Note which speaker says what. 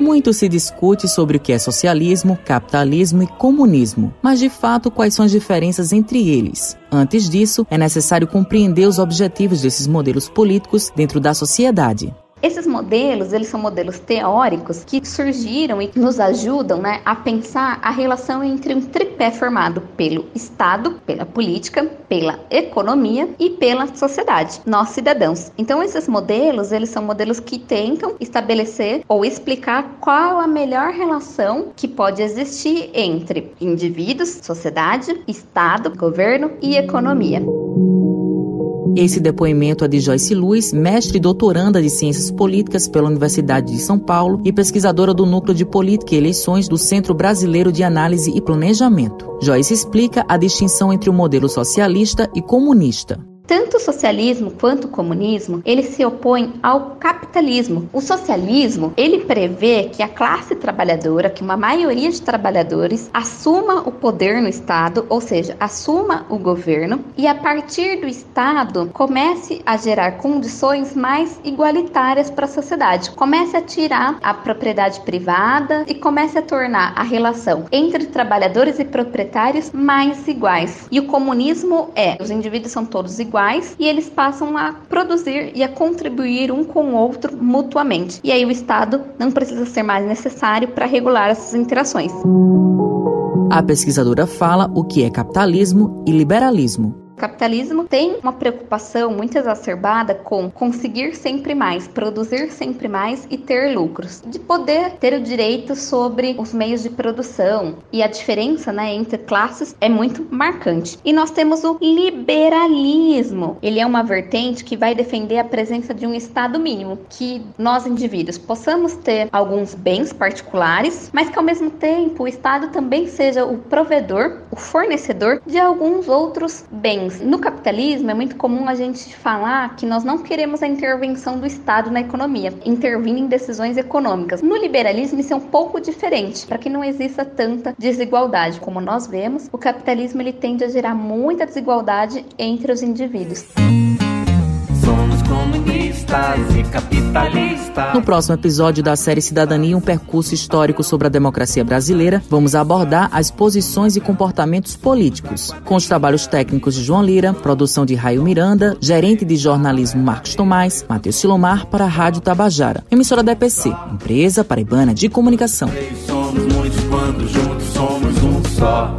Speaker 1: Muito se discute sobre o que é socialismo, capitalismo e comunismo, mas de fato quais são as diferenças entre eles. Antes disso, é necessário compreender os objetivos desses modelos políticos dentro da sociedade.
Speaker 2: Esses modelos, eles são modelos teóricos que surgiram e nos ajudam né, a pensar a relação entre um tripé formado pelo Estado, pela política, pela economia e pela sociedade, nós cidadãos. Então esses modelos, eles são modelos que tentam estabelecer ou explicar qual a melhor relação que pode existir entre indivíduos, sociedade, Estado, governo e economia.
Speaker 1: Esse depoimento é de Joyce Luiz, mestre e doutoranda de Ciências Políticas pela Universidade de São Paulo e pesquisadora do Núcleo de Política e Eleições do Centro Brasileiro de Análise e Planejamento. Joyce explica a distinção entre o modelo socialista e comunista.
Speaker 2: Tanto o socialismo quanto o comunismo, ele se opõem ao capitalismo. O socialismo, ele prevê que a classe trabalhadora, que uma maioria de trabalhadores assuma o poder no Estado, ou seja, assuma o governo e a partir do Estado comece a gerar condições mais igualitárias para a sociedade. Comece a tirar a propriedade privada e comece a tornar a relação entre trabalhadores e proprietários mais iguais. E o comunismo é, os indivíduos são todos iguais iguais e eles passam a produzir e a contribuir um com o outro mutuamente. E aí o Estado não precisa ser mais necessário para regular essas interações.
Speaker 1: A pesquisadora fala o que é capitalismo e liberalismo.
Speaker 2: Capitalismo tem uma preocupação muito exacerbada com conseguir sempre mais, produzir sempre mais e ter lucros, de poder ter o direito sobre os meios de produção. E a diferença né, entre classes é muito marcante. E nós temos o liberalismo. Ele é uma vertente que vai defender a presença de um Estado mínimo, que nós indivíduos possamos ter alguns bens particulares, mas que ao mesmo tempo o Estado também seja o provedor, o fornecedor de alguns outros bens No capitalismo é muito comum a gente falar que nós não queremos a intervenção do Estado na economia, intervindo em decisões econômicas. No liberalismo isso é um pouco diferente, para que não exista tanta desigualdade. Como nós vemos, o capitalismo ele tende a gerar muita desigualdade entre os indivíduos.
Speaker 1: E capitalistas. No próximo episódio da série Cidadania, um percurso histórico sobre a democracia brasileira, vamos abordar as posições e comportamentos políticos, com os trabalhos técnicos de João Lira, produção de Raio Miranda, gerente de jornalismo Marcos Tomás, Matheus Silomar para a Rádio Tabajara, emissora da EPC, empresa paraibana de comunicação. Somos muitos quando juntos somos um só.